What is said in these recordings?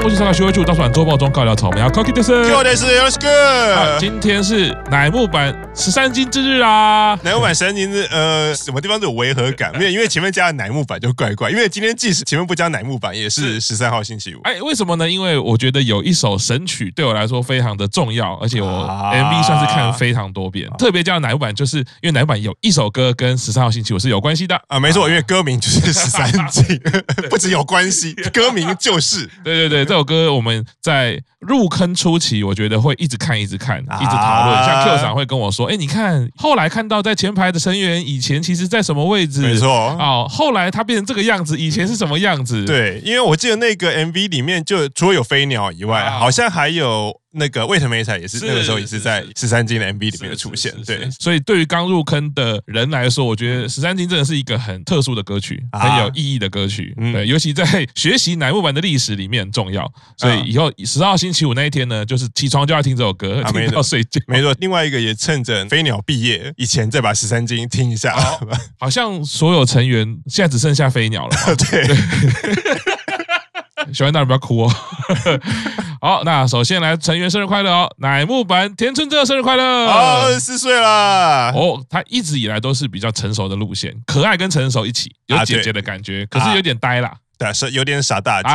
东吴去上海学会处大船周报中告聊草莓啊，Cookie 的是，Cookie 的是，Let's go。今天是乃木坂十三金之日啊！乃木坂十三金之日，呃，什么地方都有违和感？没有因为前面加了乃木坂就怪怪，因为今天即使前面不加乃木坂，也是十三号星期五。哎，为什么呢？因为我觉得有一首神曲对我来说非常的重要，而且我 MV 算是看了非常多遍。啊、特别加了乃木坂，就是因为乃木坂有一首歌跟十三号星期五是有关系的啊。没错，因为歌名就是十三金，不只有关系，歌名就是。对对对，这首歌我们在入坑初期，我觉得会一直看，一直看，一直讨论。像 Q 长会跟我说：“哎，你看，后来看到在前排的成员以前其实在什么位置？没错，哦，后来他变成这个样子，以前是什么样子？对，因为我记得那个 MV 里面，就除了有飞鸟以外，好像还有。”那个卫藤美彩也是那个时候也是在十三金的 MV 里面的出现，对，所以对于刚入坑的人来说，我觉得十三金真的是一个很特殊的歌曲，很有意义的歌曲，对，尤其在学习乃木坂的历史里面很重要，所以以后十号星期五那一天呢，就是起床就要听这首歌，听到睡觉，没错。另外一个也趁着飞鸟毕业以前再把十三金听一下，好像所有成员现在只剩下飞鸟了，对。小燕大人不要哭哦。好，那首先来成员生日快乐哦！乃木坂田村真生日快乐，二十四岁了哦。他一直以来都是比较成熟的路线，可爱跟成熟一起，有姐姐的感觉，可是有点呆啦。对，是有点傻大姐，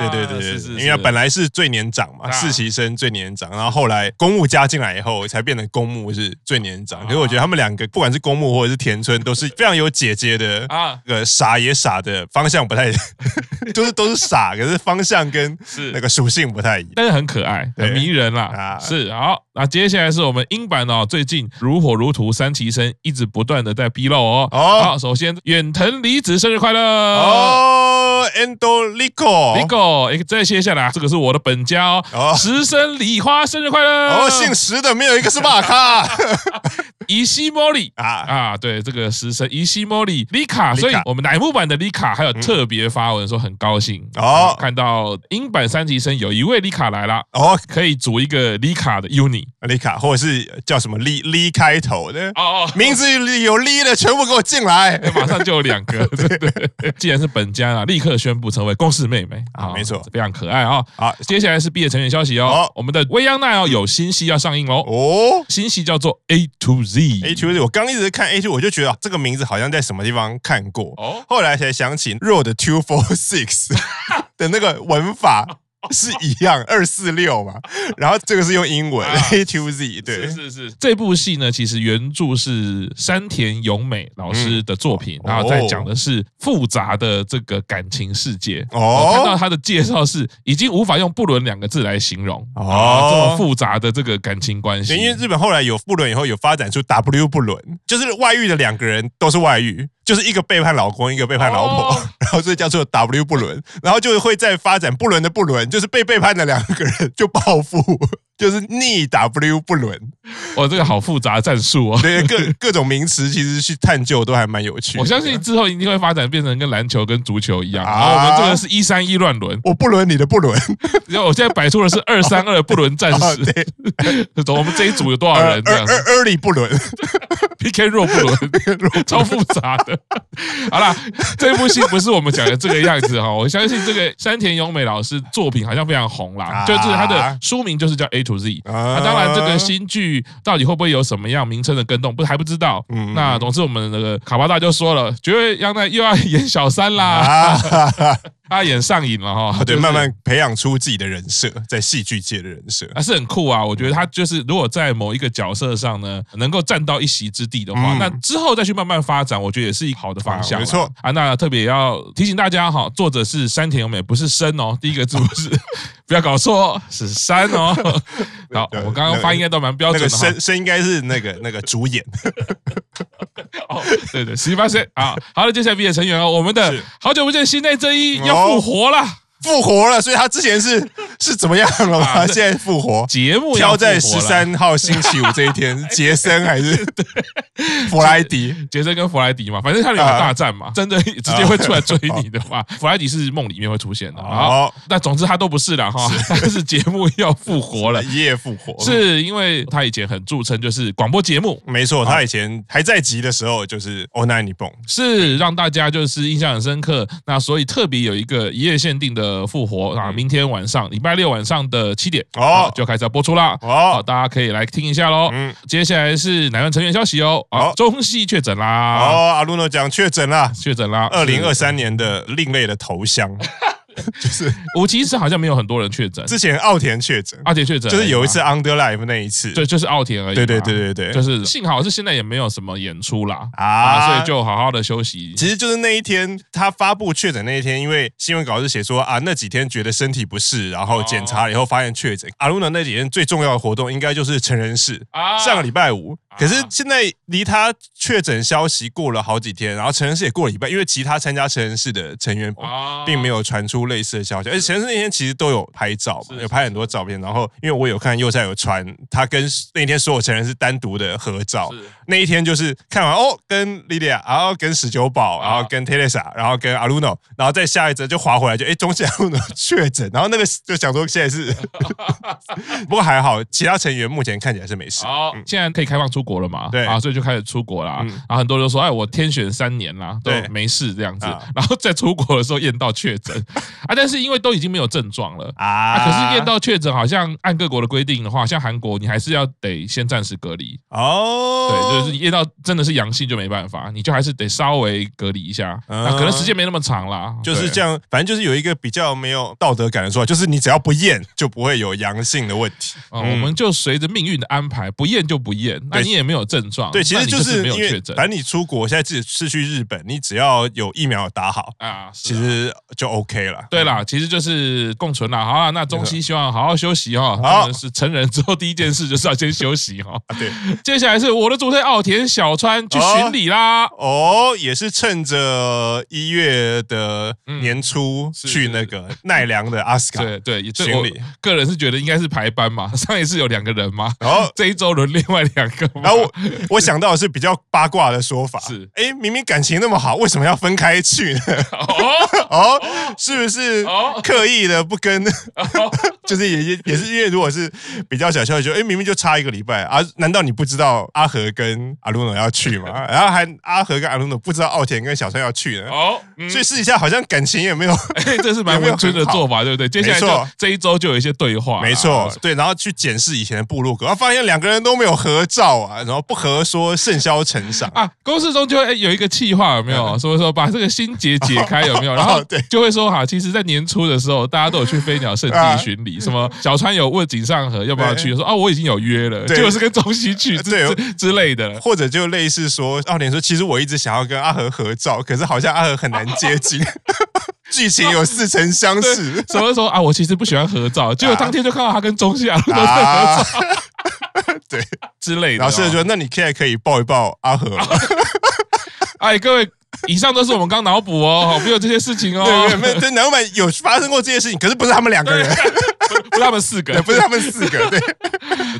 对对对对，因为本来是最年长嘛，实习生最年长，然后后来公务加进来以后，才变成公务是最年长。可是我觉得他们两个，不管是公务或者是田村，都是非常有姐姐的啊，个傻也傻的方向不太，就是都是傻，可是方向跟那个属性不太一样，但是很可爱，很迷人啦。啊，是好，那接下来是我们英版哦，最近如火如荼，三期生一直不断的在披露哦。好，首先远藤离子生日快乐。哦。Endolico，Lico，哎，再接下来，这个是我的本家哦，石生梨花生日快乐。哦，姓石的没有一个是马卡，伊西莫里。啊。啊，对，这个石生伊西莫里里卡，所以我们乃木版的里卡还有特别发文说很高兴。哦，看到英版三级生有一位里卡来了哦，可以组一个里卡的 UNI 里卡，或者是叫什么里里开头的。哦，名字里有里的全部给我进来，马上就有两个，对对，既然是本家啊，立刻。宣布成为公式妹妹啊，没错，非常可爱啊。好，接下来是毕业成员消息哦。我们的未央奈哦，有新戏要上映哦。哦，新戏叫做 A to Z。A to Z，我刚一直看 A to，我就觉得这个名字好像在什么地方看过。哦，后来才想起 Road Two Four Six 的那个文法。是一样二四六嘛，然后这个是用英文 A to Z，对，是是是。这部戏呢，其实原著是山田咏美老师的作品，然后在讲的是复杂的这个感情世界。哦，我看到他的介绍是已经无法用不伦两个字来形容哦，这么复杂的这个感情关系。因为日本后来有不伦以后，有发展出 W 不伦，就是外遇的两个人都是外遇。就是一个背叛老公，一个背叛老婆，然后所以叫做 W 不伦，然后就会在发展不伦的不伦，就是被背叛的两个人就报复。就是逆 W 不伦，哇，这个好复杂的战术哦。对，各各种名词其实去探究都还蛮有趣。我相信之后一定会发展变成跟篮球跟足球一样。啊，我们这个是一三一乱伦，我不伦你的不伦。然后我现在摆出的是二三二不伦战士。对，我们这一组有多少人？这样子。Early 不伦，PK 弱不伦，超复杂的。好了，这部戏不是我们讲的这个样子哈。我相信这个山田优美老师作品好像非常红啦，就是他的书名就是叫 A。to Z 啊，当然这个新剧到底会不会有什么样名称的更动，不还不知道。嗯，那总之我们那个卡巴大就说了，觉得央奈又要演小三啦。啊 他演上瘾了哈，对，慢慢培养出自己的人设，在戏剧界的人设，还是很酷啊。我觉得他就是，如果在某一个角色上呢，能够占到一席之地的话，那之后再去慢慢发展，我觉得也是一个好的方向。没错啊，那特别要提醒大家哈，作者是山田咏美，不是生哦，第一个字不是，不要搞错，是山哦。好，我刚刚发音应该都蛮标准的，声声应该是那个那个主演。哦，对对，十八岁啊。好了，接下来毕业成员哦，我们的好久不见，新内正一要。复活了，复活了，所以他之前是 是怎么样了吗？现在复活节目挑在十三号星期五这一天，杰森还是弗莱迪？杰森跟弗莱迪嘛，反正他俩有大战嘛，真的直接会出来追你的话，弗莱迪是梦里面会出现的。好，那总之他都不是了哈，但是节目要复活了，一夜复活，是因为他以前很著称，就是广播节目，没错，他以前还在集的时候就是オーナイ日本，是让大家就是印象很深刻。那所以特别有一个一夜限定的 复活啊，明天晚上礼拜六晚上的七点哦就开始要播出啦。哦，大家可以来听一下喽。嗯，接下来是乃湾成员消息哦。哦，中西确诊啦。哦，阿鲁诺讲确诊啦，确诊啦。二零二三年的另类的头香。就是我其实好像没有很多人确诊，之前奥田确诊，奥田确诊就是有一次 Underlife 那一次，对，就是奥田而已。对对对对对，就是幸好是现在也没有什么演出啦啊，所以就好好的休息。其实就是那一天他发布确诊那一天，因为新闻稿是写说啊，那几天觉得身体不适，然后检查了以后发现确诊。阿鲁娜那几天最重要的活动应该就是成人式啊，上个礼拜五。可是现在离他确诊消息过了好几天，然后成人式也过了一半，因为其他参加成人式的成员并没有传出类似的消息，而且成人式那天其实都有拍照嘛，有拍很多照片。然后因为我有看右下有传他跟那天所有成人是单独的合照，那一天就是看完哦，跟莉莉亚，然后跟史九宝，然后跟 Teresa，然后跟 Aluno，，然后再下一则就划回来就哎，中西阿鲁诺确诊，然后那个就想说现在是，不过还好，其他成员目前看起来是没事。好，现在可以开放出。出国了嘛？对啊，所以就开始出国啦。然后很多人都说：“哎，我天选三年啦，对没事这样子。”然后在出国的时候验到确诊 啊，但是因为都已经没有症状了啊，可是验到确诊，好像按各国的规定的话，像韩国你还是要得先暂时隔离哦。对，就是验到真的是阳性就没办法，你就还是得稍微隔离一下。那可能时间没那么长啦，就是这样。反正就是有一个比较没有道德感的说法，就是你只要不验就不会有阳性的问题。啊，我们就随着命运的安排，不验就不验。那你。你也没有症状，对，其实就是没有确诊。反正你出国，现在自己是去日本，你只要有疫苗打好啊，其实就 OK 了。对啦，其实就是共存啦。好了，那中西希望好好休息哈。好，是成人之后第一件事就是要先休息哈。对，接下来是我的主推奥田小川去巡礼啦。哦，也是趁着一月的年初去那个奈良的阿斯卡。对对，巡礼。个人是觉得应该是排班嘛，上一次有两个人嘛，然后 这一周轮另外两个。然后我我想到的是比较八卦的说法，是哎，明明感情那么好，为什么要分开去呢？哦哦，是不是刻意的不跟？就是也也也是因为如果是比较小消息，就哎，明明就差一个礼拜啊，难道你不知道阿和跟阿鲁诺要去吗？然后还阿和跟阿鲁诺不知道奥田跟小川要去呢？哦，所以试一下，好像感情也没有，哎，这是蛮温存的做法，对不对？接下来就这一周就有一些对话，没错，对，然后去检视以前的部落格，然后发现两个人都没有合照啊。然后不合说甚嚣尘上啊，公式中就会有一个气话有没有？所以说把这个心结解开有没有？然后对。就会说哈，其实，在年初的时候，大家都有去飞鸟圣地巡礼，什么小川有问井上和要不要去，说啊我已经有约了，结果是跟中西去之之类的，或者就类似说奥田说，其实我一直想要跟阿和合照，可是好像阿和很难接近，剧情有似曾相识，什么说啊我其实不喜欢合照，结果当天就看到他跟中西阿鲁都在合照。对，之类的。老师就说：“那你现在可以抱一抱阿和。”哎，各位。以上都是我们刚脑补哦，没有这些事情哦。对，没有，对，难道有发生过这些事情？可是不是他们两个人，不是他们四个，不是他们四个。对，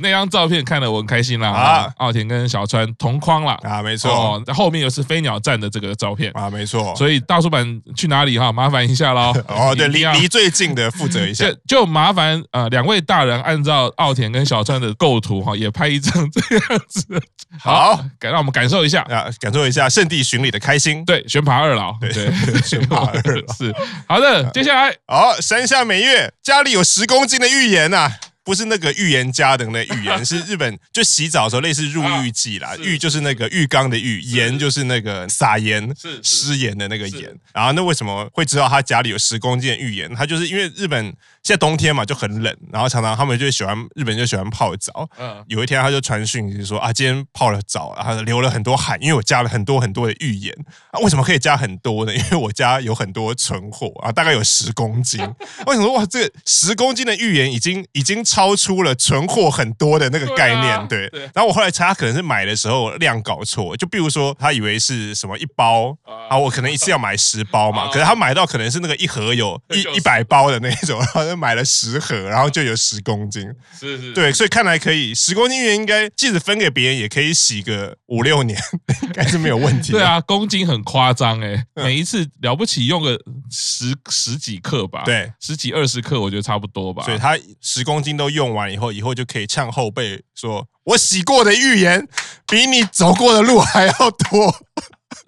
那张照片看了我很开心啦。啊，奥田跟小川同框了啊，没错。在后面又是飞鸟站的这个照片啊，没错。所以大叔版去哪里哈？麻烦一下喽。哦，对，离离最近的负责一下。就麻烦呃两位大人按照奥田跟小川的构图哈，也拍一张这样子。好，感让我们感受一下啊，感受一下圣地巡礼的开心。对，选拔二老。对，选拔二老 是好的。接下来，好，山下美月家里有十公斤的浴盐呐。不是那个预言家的那个预言，是日本就洗澡的时候类似入浴剂啦。浴就是那个浴缸的浴，盐就是那个撒盐是、施盐的那个盐。然后那为什么会知道他家里有十公斤的浴盐？他就是因为日本现在冬天嘛就很冷，然后常常他们就喜欢日本就喜欢泡澡。嗯，有一天他就传讯息说啊，今天泡了澡，然后流了很多汗，因为我加了很多很多的浴盐。啊，为什么可以加很多呢？因为我家有很多存货啊，大概有十公斤。为什么哇，这个十公斤的浴盐已经已经。超出了存货很多的那个概念。对，然后我后来查，他可能是买的时候量搞错，就比如说他以为是什么一包啊，我可能一次要买十包嘛，可是他买到可能是那个一盒有一 一百包的那种，然后就买了十盒，然后就有十公斤。是是，对，所以看来可以十公斤芋圆应该即使分给别人也可以洗个五六年，应该是没有问题。对啊，公斤很夸张哎，每一次了不起用个十十几克吧，对，十几二十克我觉得差不多吧。所以他十公斤都用完以后，以后就可以呛后辈说：“我洗过的芋圆比你走过的路还要多。”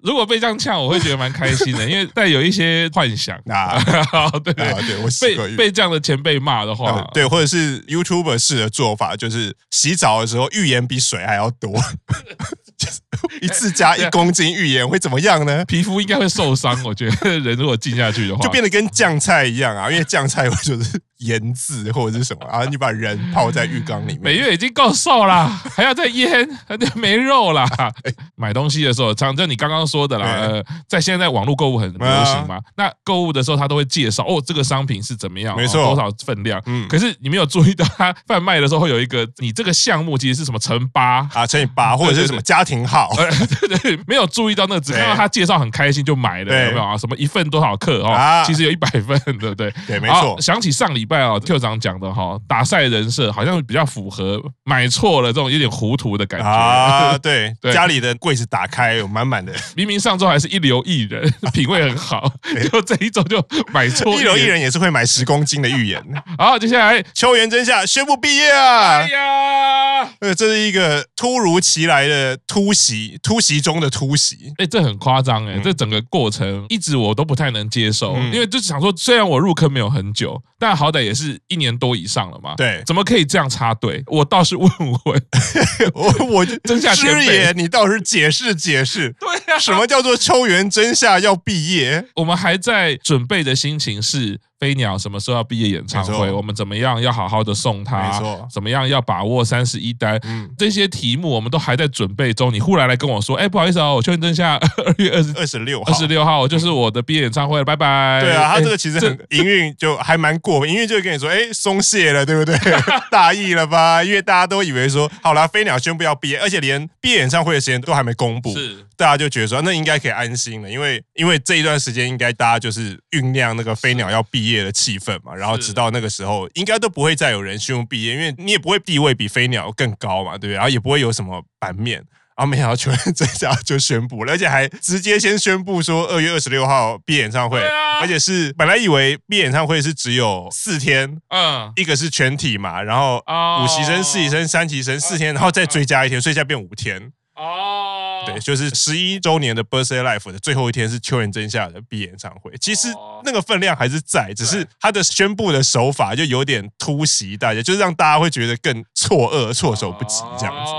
如果被这样呛，我会觉得蛮开心的，因为带有一些幻想啊。对对对，我被被这样的前辈骂的话，对，或者是 YouTuber 式的做法，就是洗澡的时候浴盐比水还要多，一次加一公斤浴盐会怎么样呢？皮肤应该会受伤，我觉得人如果浸下去的话，就变得跟酱菜一样啊，因为酱菜我就是。腌制或者是什么，啊你把人泡在浴缸里面。每月已经够瘦啦，还要再腌，没肉了。买东西的时候，常正你刚刚说的啦，呃，在现在网络购物很流行嘛，那购物的时候他都会介绍哦，这个商品是怎么样，没错，多少分量。嗯，可是你没有注意到，他贩卖的时候会有一个，你这个项目其实是什么乘八啊，乘以八，或者是什么家庭号。对对，没有注意到那个，只看到他介绍很开心就买了，有没有啊？什么一份多少克哦？其实有一百份，对不对？对，没错。想起上礼拜哦特长讲的哈，打赛人设好像比较符合买错了这种有点糊涂的感觉啊。对，对家里的柜子打开有满满的，明明上周还是一流艺人，品味很好，结果这一周就买错。一流艺人也是会买十公斤的芋圆。好，接下来秋元真夏宣布毕业啊！哎呀，呃，这是一个突如其来的突袭，突袭中的突袭。哎，这很夸张哎，这整个过程一直我都不太能接受，因为就是想说，虽然我入坑没有很久，但好歹也是一年。多以上了嘛？对，怎么可以这样插队？我倒是问问，我我 真夏师爷，你倒是解释解释。对呀，什么叫做秋元真夏要毕业？我们还在准备的心情是。飞鸟什么时候要毕业演唱会？我们怎么样要好好的送他？没错，怎么样要把握三十一单？嗯，这些题目我们都还在准备中。你忽然来跟我说，哎，不好意思哦，我确认一下 二月二十二十六号二十六号就是我的毕业演唱会了，拜拜。对啊，他这个其实很营运就还蛮过，营运就会跟你说，哎，松懈了，对不对？大意了吧？因为大家都以为说，好啦，飞鸟宣布要毕业，而且连毕业演唱会的时间都还没公布，是大家就觉得说，那应该可以安心了，因为因为这一段时间应该大家就是酝酿那个飞鸟要毕业。的气氛嘛，然后直到那个时候，应该都不会再有人宣布毕业，因为你也不会地位比飞鸟更高嘛，对不对？然后也不会有什么版面，然后没想到秋元真夏就宣布了，而且还直接先宣布说二月二十六号闭演唱会，啊、而且是本来以为闭演唱会是只有四天，嗯，一个是全体嘛，然后五期生、四期生、三期生四天，然后再追加一天，所以现在变五天。哦，对，就是十一周年的 Birthday Life 的最后一天是秋元真夏的毕业演唱会。其实那个分量还是在，只是他的宣布的手法就有点突袭大家，就是让大家会觉得更错愕、措手不及这样子。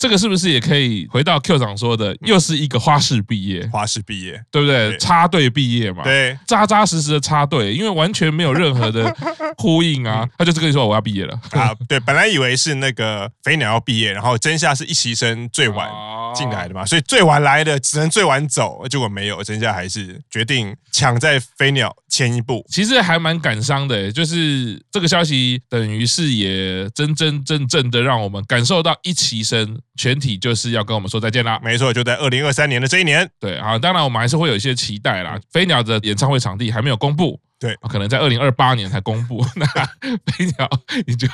这个是不是也可以回到 Q 长说的，又是一个花式毕业？花式毕业，对不对？插队毕业嘛，对，扎扎实实的插队，因为完全没有任何的 呼应啊。他就是跟你说我要毕业了啊。对，本来以为是那个飞鸟要毕业，然后真夏是一期生最晚。进来的嘛，所以最晚来的只能最晚走，结果没有，真夏还是决定抢在飞鸟前一步。其实还蛮感伤的，就是这个消息等于是也真真正正的让我们感受到一齐生全体就是要跟我们说再见啦。没错，就在二零二三年的这一年。对啊，当然我们还是会有一些期待啦。飞鸟的演唱会场地还没有公布。对，可能在二零二八年才公布。那飞鸟，你就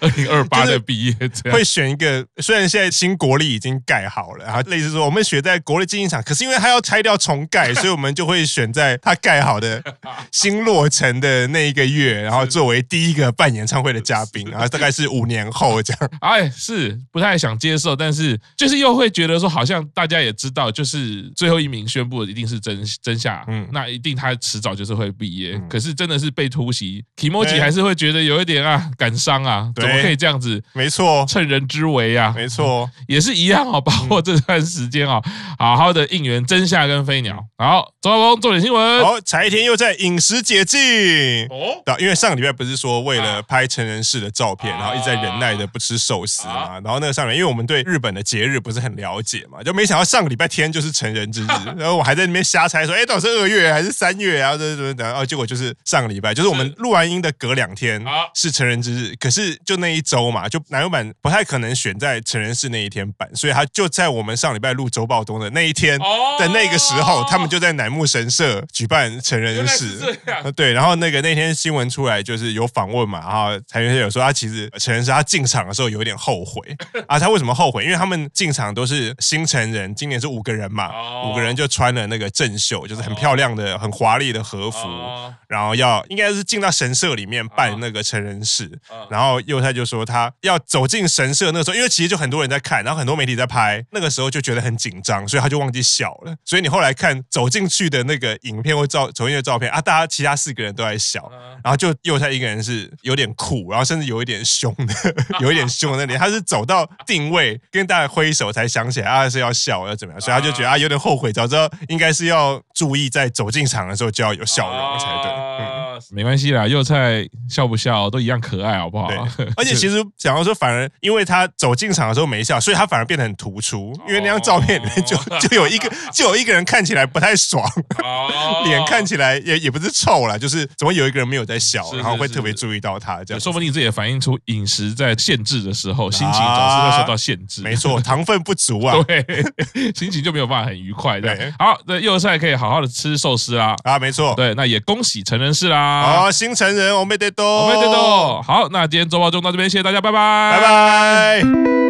二零二八的毕业会选一个。虽然现在新国立已经盖好了，然后类似说我们选在国立竞技场，可是因为它要拆掉重盖，所以我们就会选在它盖好的 新落成的那一个月，然后作为第一个办演唱会的嘉宾，然后大概是五年后这样。哎，是不太想接受，但是就是又会觉得说，好像大家也知道，就是最后一名宣布的一定是真真夏，嗯，那一定他迟早就是会毕业。可是真的是被突袭，Kimochi 还是会觉得有一点啊感伤啊，怎么可以这样子？没错，趁人之危啊，没错，也是一样哦，把握这段时间哦，好好的应援真夏跟飞鸟。好，周老公，重点新闻。好，柴田又在饮食解禁哦。因为上个礼拜不是说为了拍成人式的照片，然后一直在忍耐的不吃寿司嘛。然后那个上面，因为我们对日本的节日不是很了解嘛，就没想到上个礼拜天就是成人之日。然后我还在那边瞎猜说，哎，到底是二月还是三月啊？这这这，然后结果就是。就是上个礼拜，就是我们录完音的隔两天是成人之日，可是就那一周嘛，就乃木版不太可能选在成人式那一天办，所以他就在我们上礼拜录周报东的那一天的那个时候，他们就在乃木神社举办成人式。对，然后那个那天新闻出来就是有访问嘛，然后柴原有说他其实成人式他进场的时候有一点后悔。啊，他为什么后悔？因为他们进场都是新成人，今年是五个人嘛，五个人就穿了那个正袖，就是很漂亮的、很华丽的和服，然后要应该是进到神社里面办那个成人式，然后幼太就说他要走进神社那个时候，因为其实就很多人在看，然后很多媒体在拍，那个时候就觉得很紧张，所以他就忘记笑了。所以你后来看走进去的那个影片或照走进去的照片啊，大家其他四个人都在笑，然后就幼太一个人是有点酷，然后甚至有一点凶的，有一点凶的那里，他是走到定位跟大家挥手才想起来啊是要笑要怎么样，所以他就觉得啊有点后悔，早知道应该是要注意在走进场的时候就要有笑容才对。嗯没关系啦，幼菜笑不笑都一样可爱，好不好？而且其实想要说，反而因为他走进场的时候没笑，所以他反而变得很突出。因为那张照片里面就就有一个就有一个人看起来不太爽，脸看起来也也不是臭啦，就是怎么有一个人没有在笑，然后会特别注意到他这样。说不定这也反映出饮食在限制的时候，心情总是会受到限制。没错，糖分不足啊，对，心情就没有办法很愉快。对，好，那幼菜可以好好的吃寿司啊。啊，没错，对，那也恭喜成人式啦。好，新成人，我没得多，我没得多。好，那今天周报就到这边，谢谢大家，拜拜，拜拜。